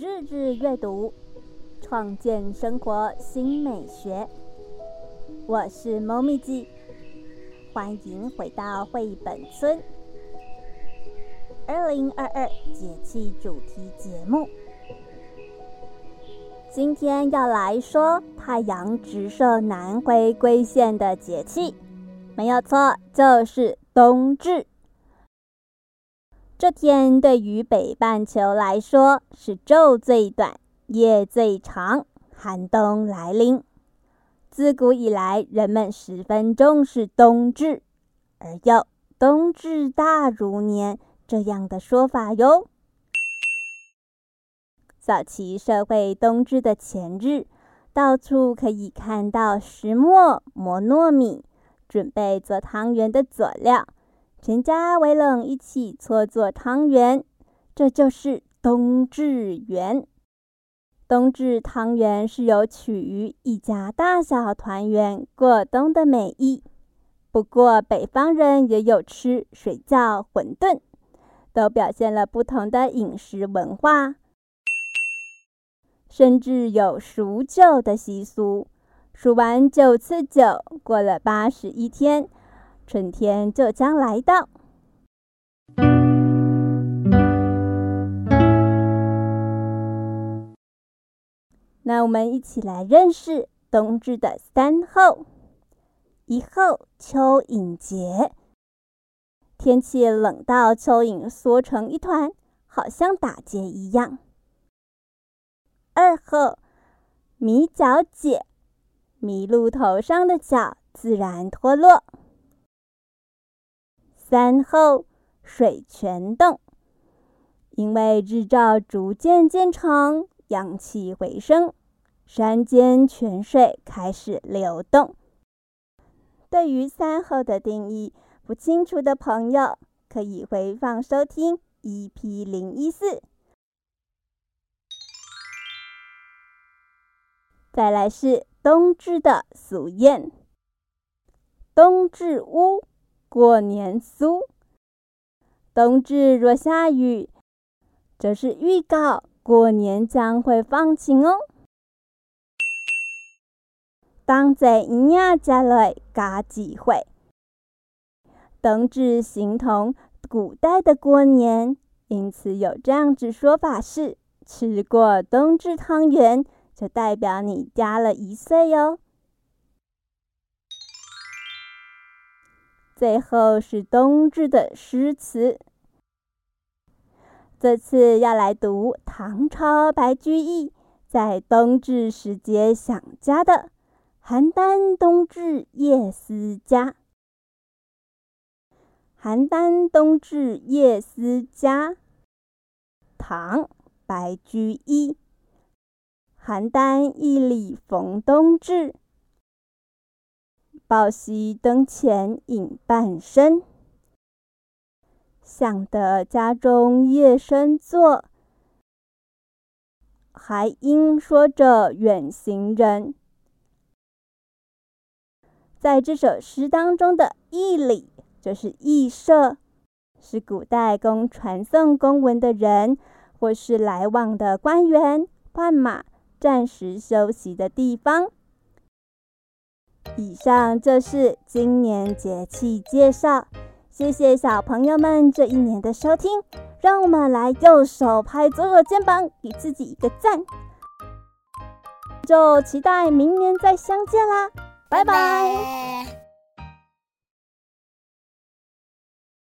日日阅读，创建生活新美学。我是猫咪记，欢迎回到绘本村。二零二二节气主题节目，今天要来说太阳直射南回归线的节气，没有错，就是冬至。这天对于北半球来说是昼最短、夜最长，寒冬来临。自古以来，人们十分重视冬至，而有“冬至大如年”这样的说法哟。早期社会冬至的前日，到处可以看到石磨磨糯米，准备做汤圆的佐料。全家围拢一起搓做汤圆，这就是冬至圆。冬至汤圆是有取于一家大小团圆过冬的美意。不过北方人也有吃水饺、馄饨，都表现了不同的饮食文化。甚至有数九的习俗，数完九次九，过了八十一天。春天就将来到。那我们一起来认识冬至的三候：一候蚯蚓节，天气冷到蚯蚓缩成一团，好像打结一样；二候米角节，麋鹿头上的角自然脱落。三后水泉冻，因为日照逐渐渐长，阳气回升，山间泉水开始流动。对于三后的定义不清楚的朋友，可以回放收听 EP 零一四。再来是冬至的俗谚：冬至乌。过年酥，冬至若下雨，这是预告过年将会放晴哦。当在一夜家里加几回，冬至形同古代的过年，因此有这样子说法是：吃过冬至汤圆，就代表你加了一岁哟。最后是冬至的诗词，这次要来读唐朝白居易在冬至时节想家的“邯郸冬至夜思家”。邯郸冬至夜思家，唐白居易。邯郸一里逢冬至。抱膝灯前影半身，想得家中夜深坐，还应说着远行人。在这首诗当中的“驿里”就是驿舍，是古代供传送公文的人或是来往的官员换马暂时休息的地方。以上就是今年节气介绍，谢谢小朋友们这一年的收听，让我们来右手拍左手肩膀，给自己一个赞，就期待明年再相见啦，拜拜。